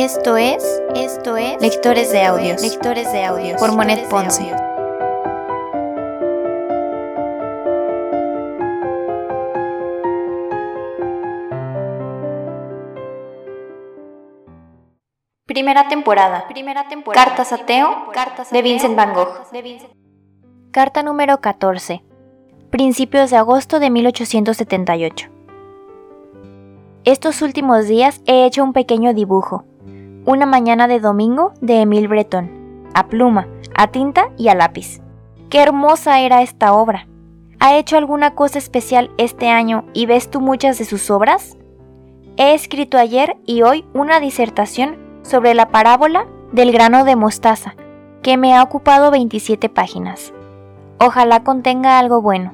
Esto es, esto es Lectores de Audios, Lectores de Audios por Monet Ponce. Primera temporada. Primera temporada. Cartas a Teo de Vincent Van Gogh. Carta número 14. Principios de agosto de 1878. Estos últimos días he hecho un pequeño dibujo. Una mañana de domingo de Emile Breton. A pluma, a tinta y a lápiz. Qué hermosa era esta obra. ¿Ha hecho alguna cosa especial este año y ves tú muchas de sus obras? He escrito ayer y hoy una disertación sobre la parábola del grano de mostaza, que me ha ocupado 27 páginas. Ojalá contenga algo bueno.